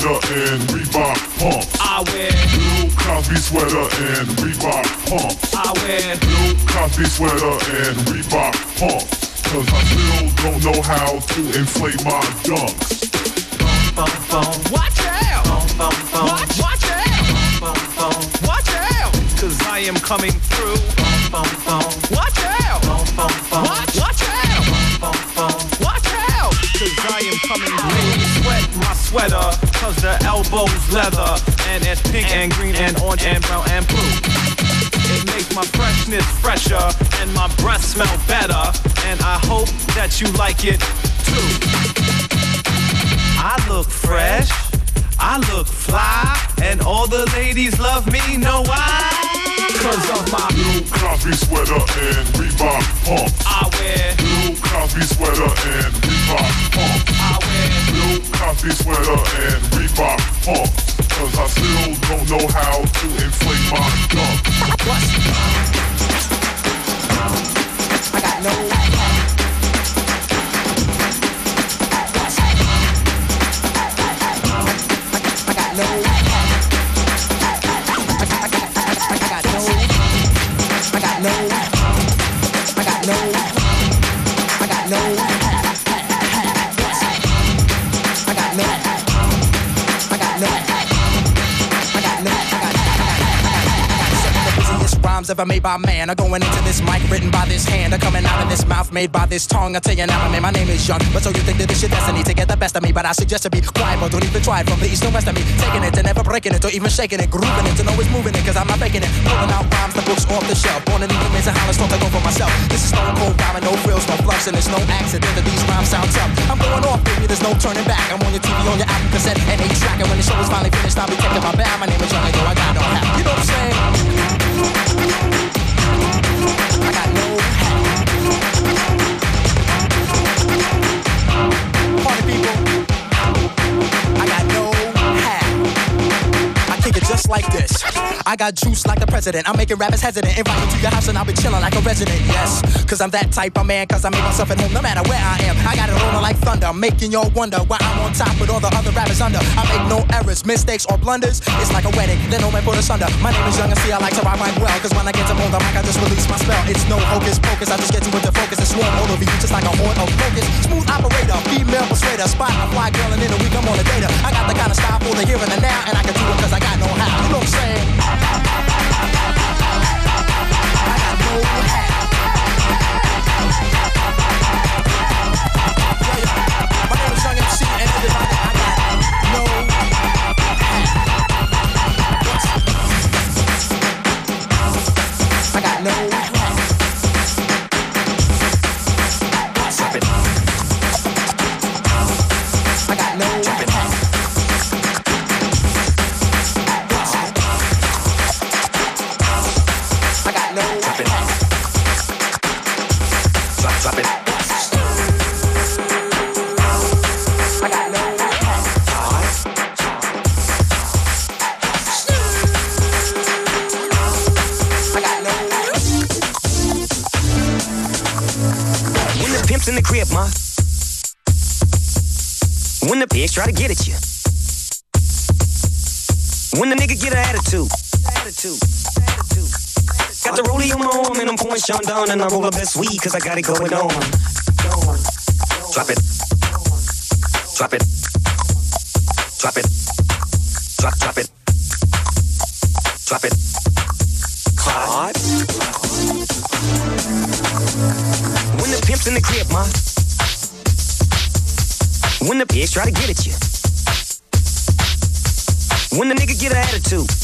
Sweater and Reebok pumps. I wear Bill Cosby sweater and Reebok pumps. I wear Bill Cosby sweater and Reebok pumps. Cause I still don't know how to inflate my dunks. Watch out! Watch, watch out! Watch out! Cause I am coming through. Watch out! Watch, watch out! Watch out! Cause I am coming through. Sweat my sweater, cause the elbow's leather. And it's pink and green and orange and brown and blue. It makes my freshness fresher and my breath smell better. And I hope that you like it too. I look fresh, I look fly, and all the ladies love me. Know why? Cause of my Bill Cosby sweater and Reebok pumps. I wear, Bill Cosby sweater and Reebok pumps. I wear, Bill Cosby sweater and Reebok pumps. Cause I still don't know how to inflate my dunks. I got no. Ever made by man are going into this mic written by this hand are coming out of this mouth made by this tongue. I tell you now, man, my name is Young. But so you think that this your destiny to get the best of me? But I suggest to be quiet, but don't even try it from the east and west of me. Taking it and never breaking it or even shaking it, grooving it know it's moving it, cause I'm not faking it. Pulling out rhymes, the books off the shelf. Born in the humans and hollers, thought to go for myself. This is stone cold rhyming, no frills, no fluffs, and it's no accident that these rhymes sound tough. I'm going off, baby, there's no turning back. I'm on your TV, on your album cassette, and a track. And when the show is finally finished, I'll be taking my bow. My name is Young, and yo, I got no hat. You know what I'm saying? I got no just like this. I got juice like the president. I'm making rappers hesitant. Invite you to your house and I'll be chilling like a resident. Yes, cause I'm that type of man. Cause I make myself at home no matter where I am. I got it rolling like thunder, making y'all wonder why I'm on top with all the other rappers under. I make no errors, mistakes, or blunders. It's like a wedding, then no man put us under. My name is Young and see I like to rhyme right well. Cause when I get to hold the mic, I just release my spell. It's no hocus pocus. I just get you into focus and swarm all over you just like a horn of focus. Smooth operator, female persuader, spot a fly girl and in a week I'm on a data. I got the kind of style for the here and the now, and I can do it cause I got no how. You know I'm saying? I got no hat. My Young MC, and everybody, I got no hat. I got no Sean down and I roll up that sweet cause I got it going on. Drop it. Drop it. Drop it. Drop, drop it. Drop it. Hard. When the pimp's in the crib, ma. When the pigs try to get at you. When the nigga get an. Attitude.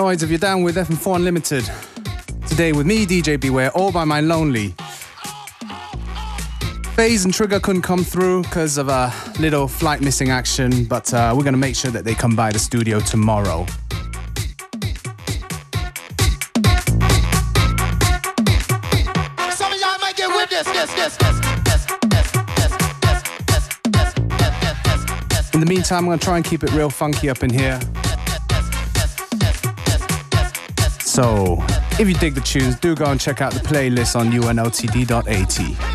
Noise if you're down with FM4 Unlimited. Today with me, DJ Beware, all by my lonely. FaZe and Trigger couldn't come through because of a little flight missing action, but uh, we're going to make sure that they come by the studio tomorrow. In the meantime, I'm going to try and keep it real funky up in here. So, if you dig the tunes, do go and check out the playlist on unltd.at.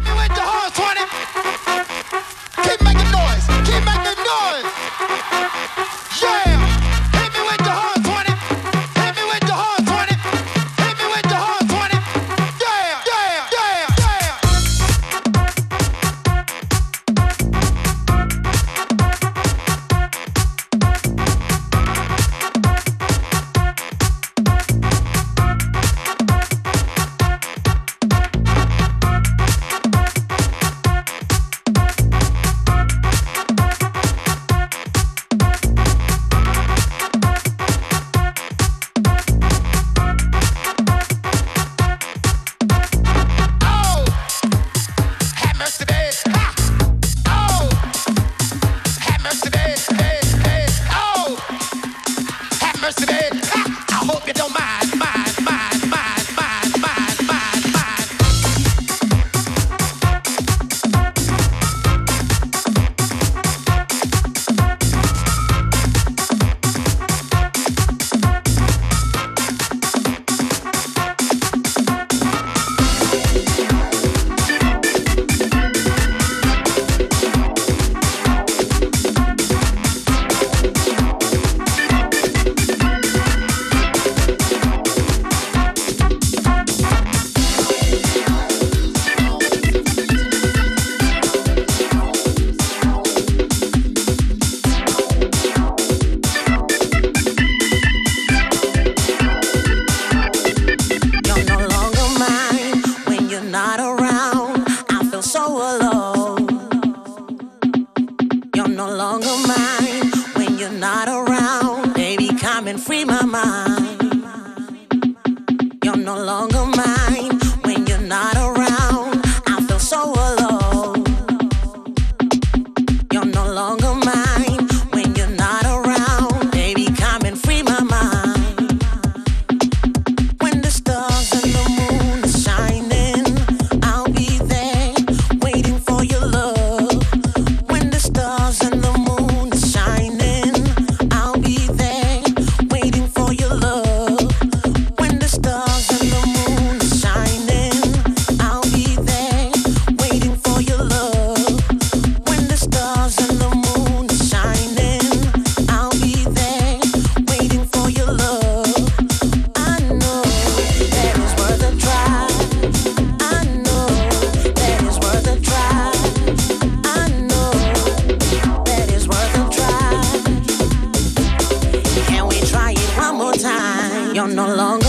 You're no longer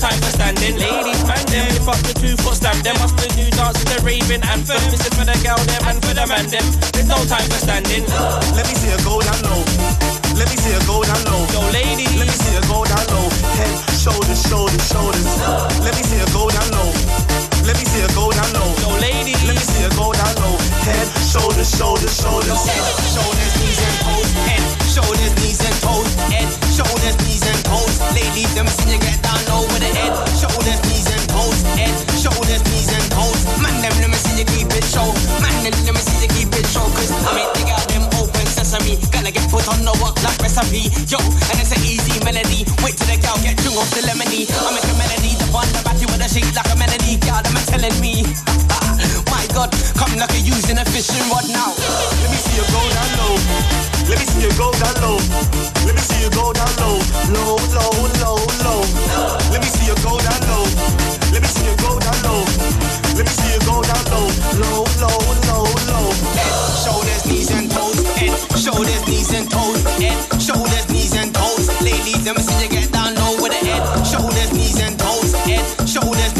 time for standing. Ladies, man, them lift up the two foot stamp. Them up the new dance with the raving anthem. This is for the gal, them and for the man, them. There's no time for standing. Let me see you go down low. Let me see you go down low. Yo, ladies, Let me see you go down low. Head, shoulders, shoulders, shoulders. Let me see you go down low. Let me see you go down low. yo, ladies. Let me see you go down low. Head, shoulders, shoulders, shoulders. Head, shoulders, knees and toes. Head, shoulders, knees and toes. Head, shoulders, knees and toes. Ladies, me see you get down with the head, shoulders, knees and toes. Head, shoulders, knees and toes. Man, them let me see you keep it show. Man, them let me see you keep it show. Cause I make the girl them open sesame. Gotta get put on the work like recipe. Yo, and it's an easy melody. Wait till the girl get drunk off the lemony. I make a melody, the one the batty with a shake like a melody. Girl, them telling me. God. Come like a using a fishing rod now. Let me see you go down low. Let me see you go down low. Let me see you go down low. Low, low, low, low. Let me see you go down low. Let me see you go down low. Let me see you go down low. Low, low, low, low. Head, shoulders, knees and toes. Head, shoulders, knees and toes. Head, shoulders, knees and toes. Ladies, let me see you get down low with the eh. head, shoulders, knees and toes. Head, shoulders.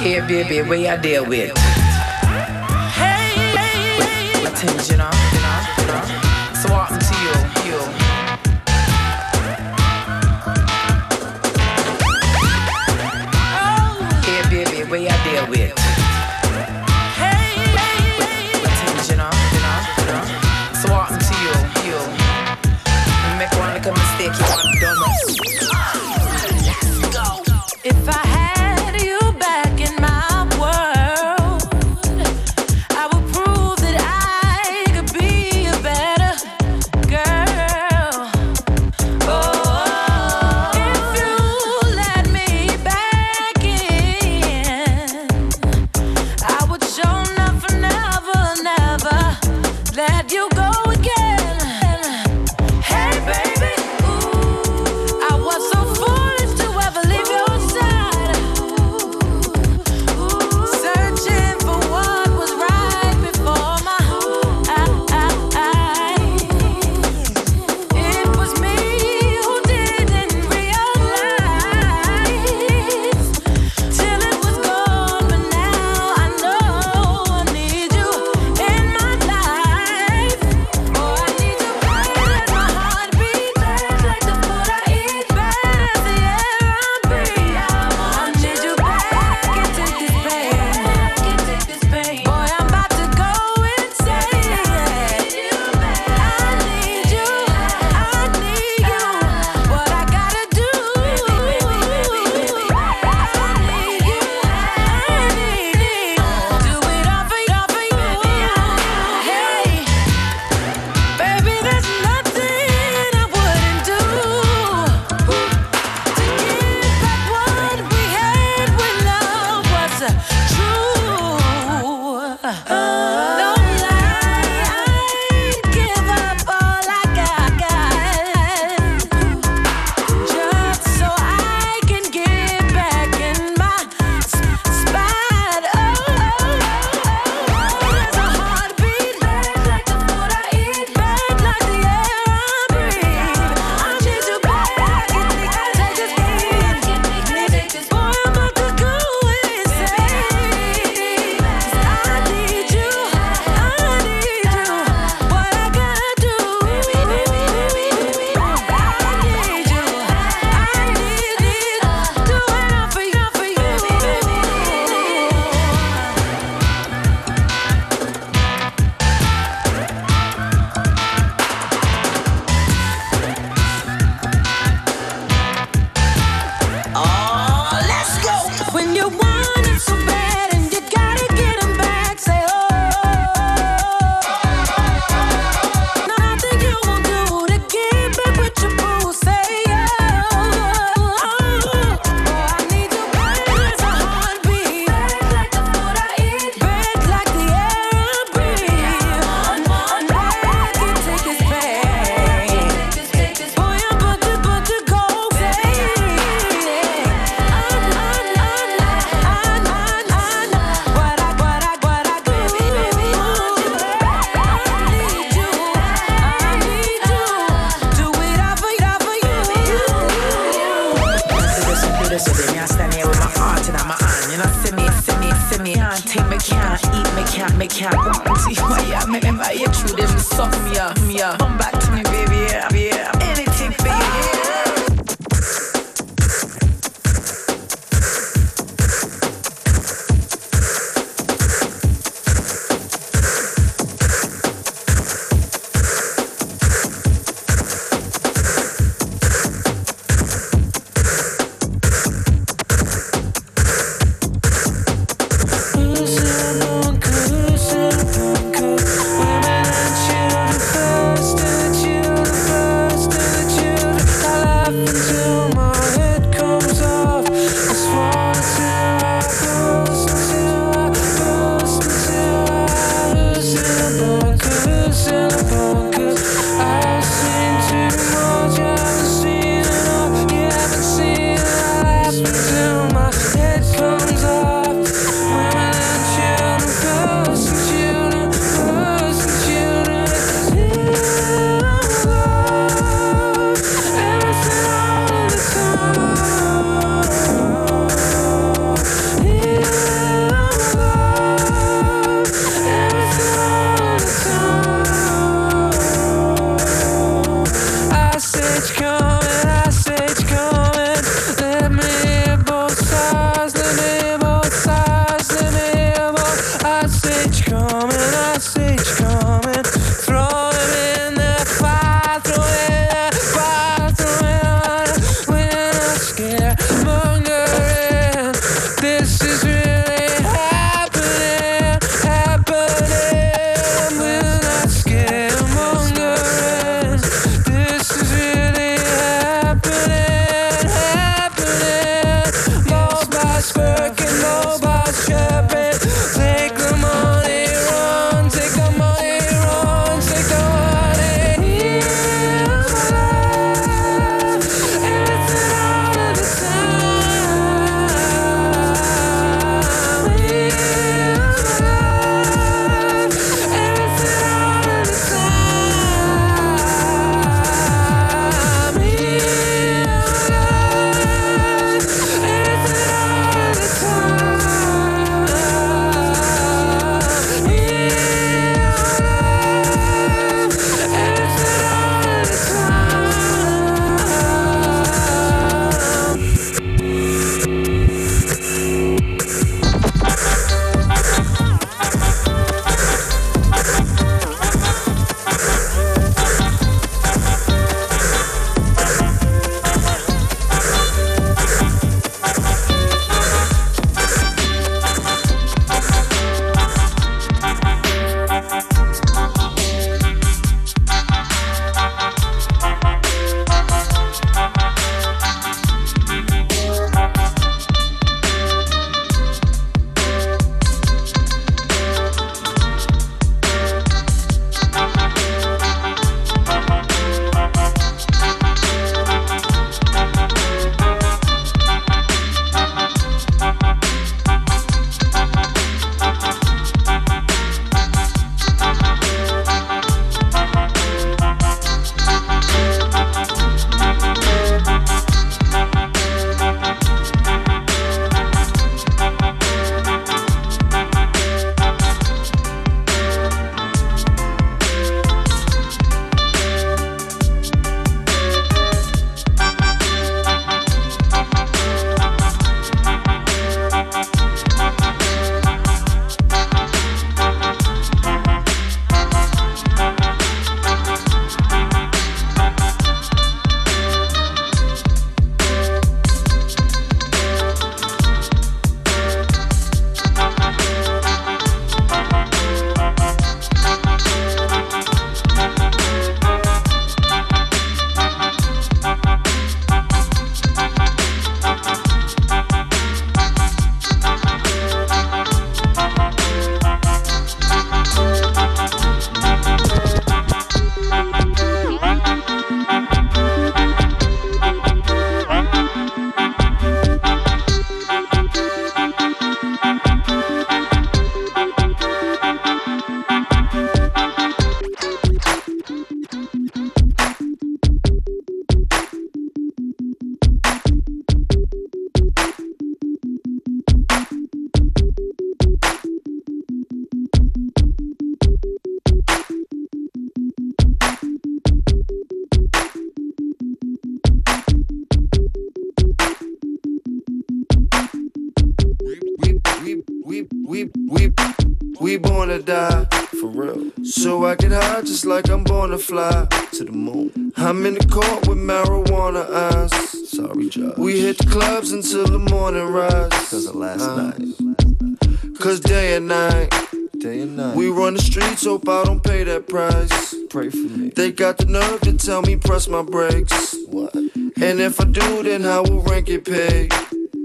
Hey, baby, where you deal with? Hey, hey, hey. Attention, uh, on, to you, oh. Hey, baby, where you deal with? I high just like I'm born to fly to the moon. I'm in the court with marijuana eyes. Sorry, Josh. We hit the clubs until the morning rise. Cause of last uh-huh. night. Cause day and night. Day and night. We run the streets, hope I don't pay that price. Pray for me. They got the nerve to tell me press my brakes. What? And if I do, then how will rent get paid?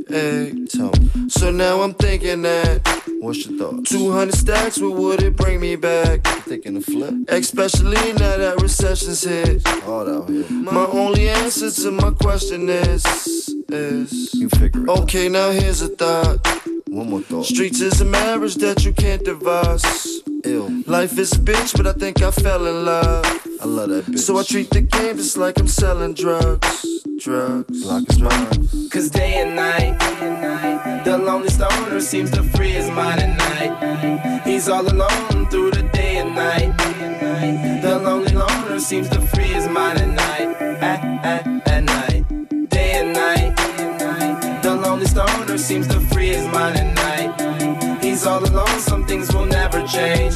Hey, tell me. So now I'm thinking that. What's your thought? 200 stacks, what would it bring me back? Thinking of flip. Especially now that recession's hit. Hard out here. My only answer to my question is, is. You figure it Okay, now here's a thought. One more thought. Streets is a marriage that you can't divorce. Ill. Life is a bitch, but I think I fell in love. I love that bitch. So I treat the game just like I'm selling drugs. Drugs. Block is mine. Cause day and night, the lonely stoner seems to free his mind at night. He's all alone through the day and night. The lonely loner seems to free his mind at night. At, at, at night. Day and night. The lonely stoner seems to free his mind at night. He's all alone, some things will never change.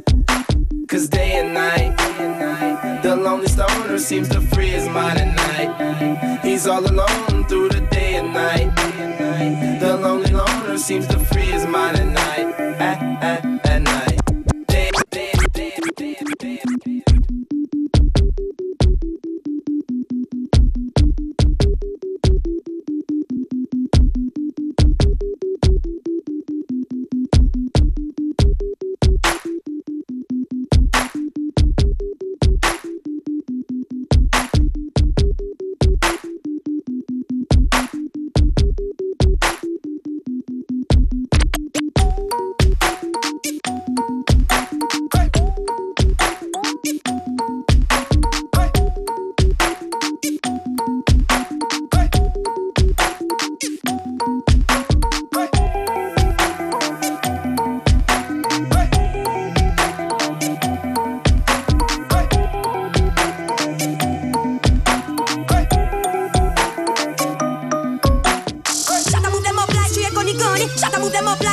Cause day and night, the lonely stoner seems to free his mind at night. He's all alone through the day and night. The lonely loner seems to free his mind at night.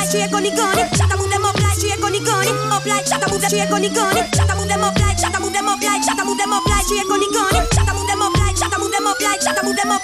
Like she a gunny gunny. Shut move them up like she a gunny gunny. Up like shut move them she a gunny gunny. Shut move them up like shut move them up like shut move them up like she a gunny gunny. Shut move them up like shut move them up like shut move them up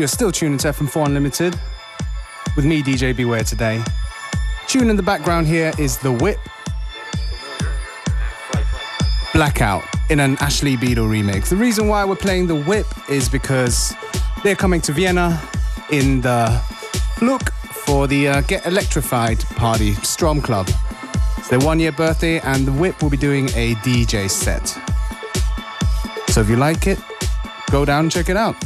you're still tuning to FM4 Unlimited with me, DJ Beware, today. Tune in the background here is The Whip Blackout in an Ashley Beadle remix. The reason why we're playing The Whip is because they're coming to Vienna in the look for the uh, Get Electrified party, Strom Club. It's their one year birthday, and The Whip will be doing a DJ set. So if you like it, go down and check it out.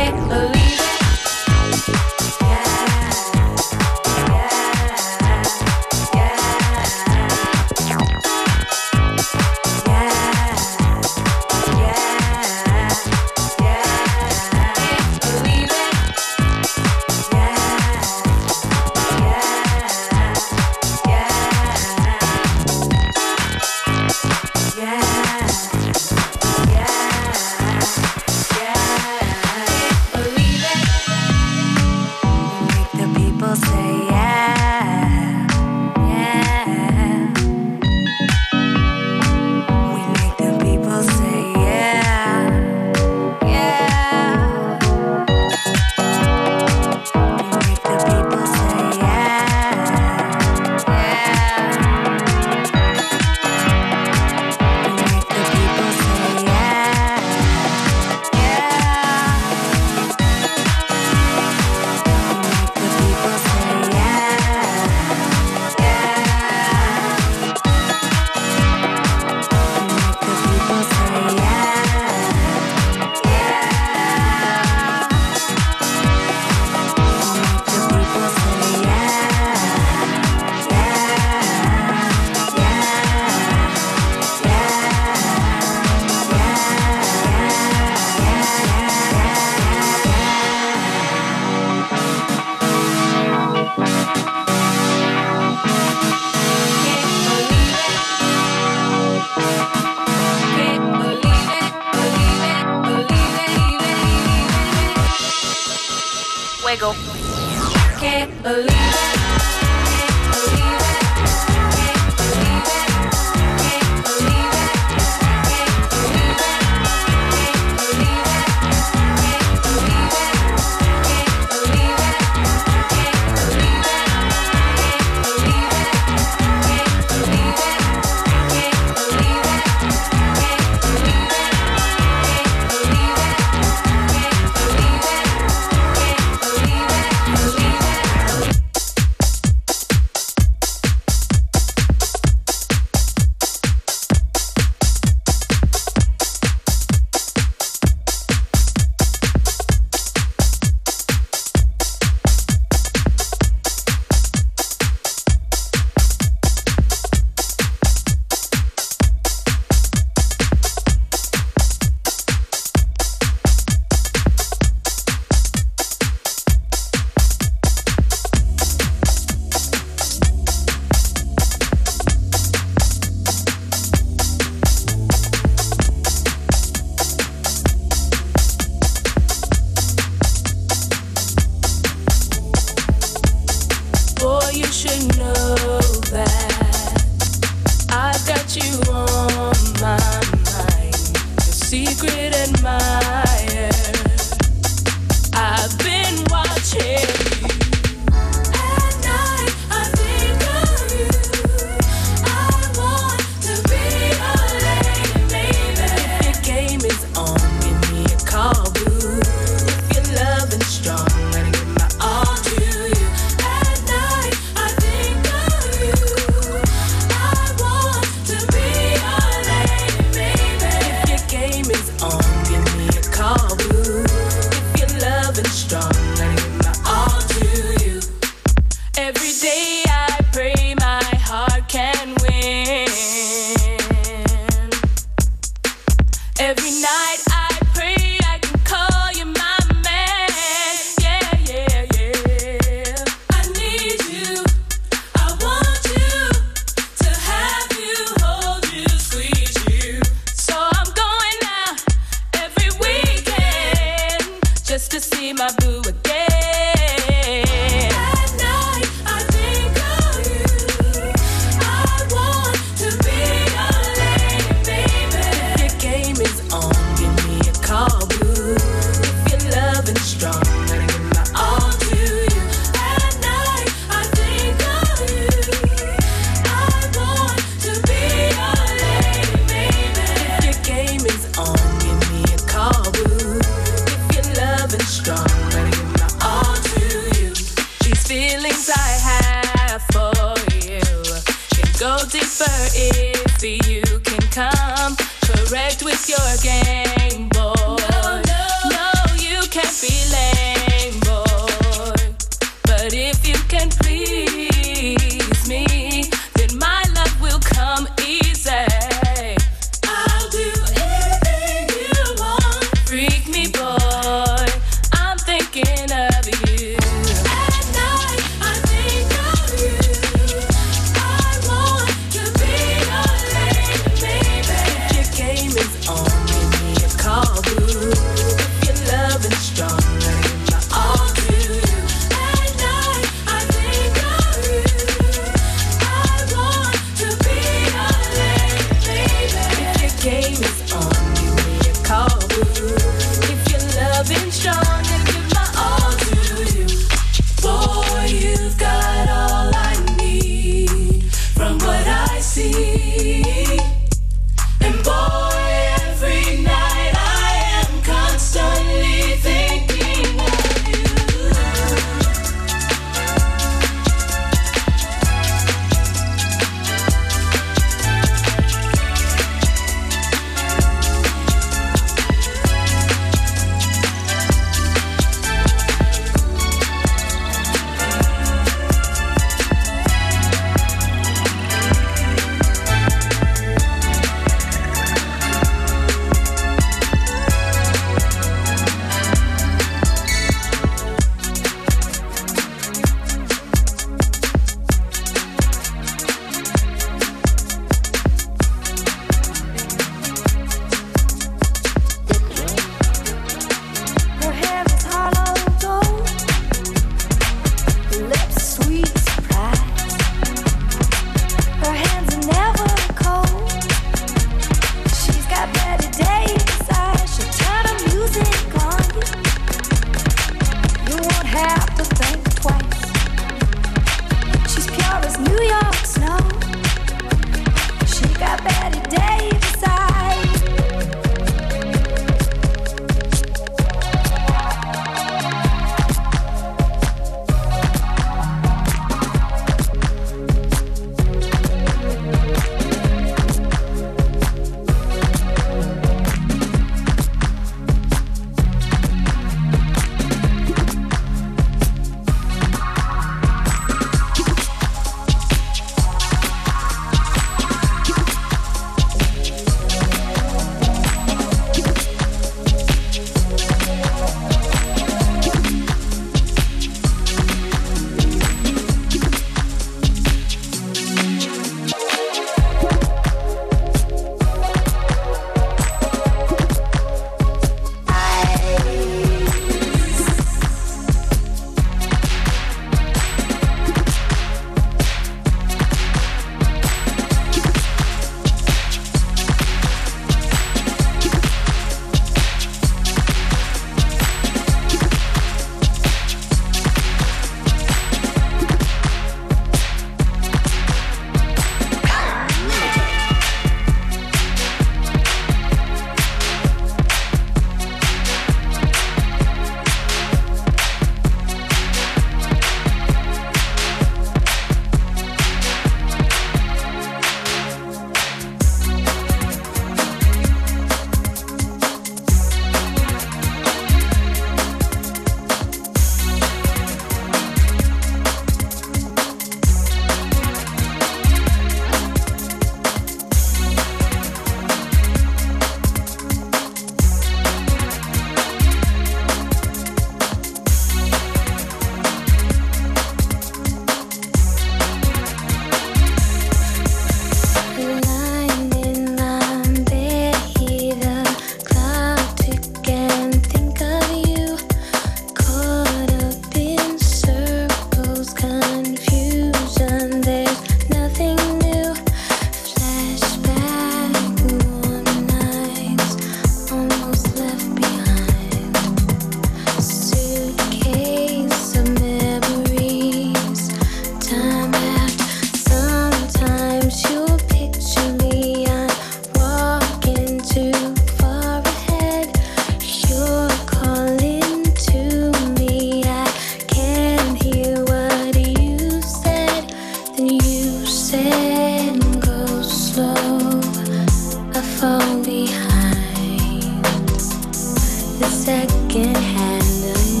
can't believe go. Can't believe it.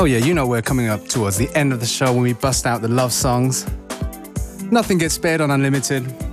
Oh, yeah, you know we're coming up towards the end of the show when we bust out the love songs. Nothing gets spared on Unlimited.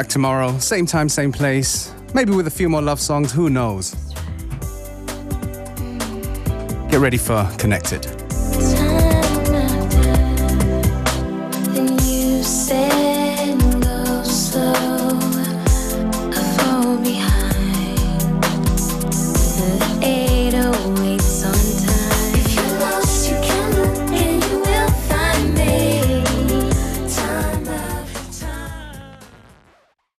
Back tomorrow, same time, same place. Maybe with a few more love songs, who knows? Get ready for Connected.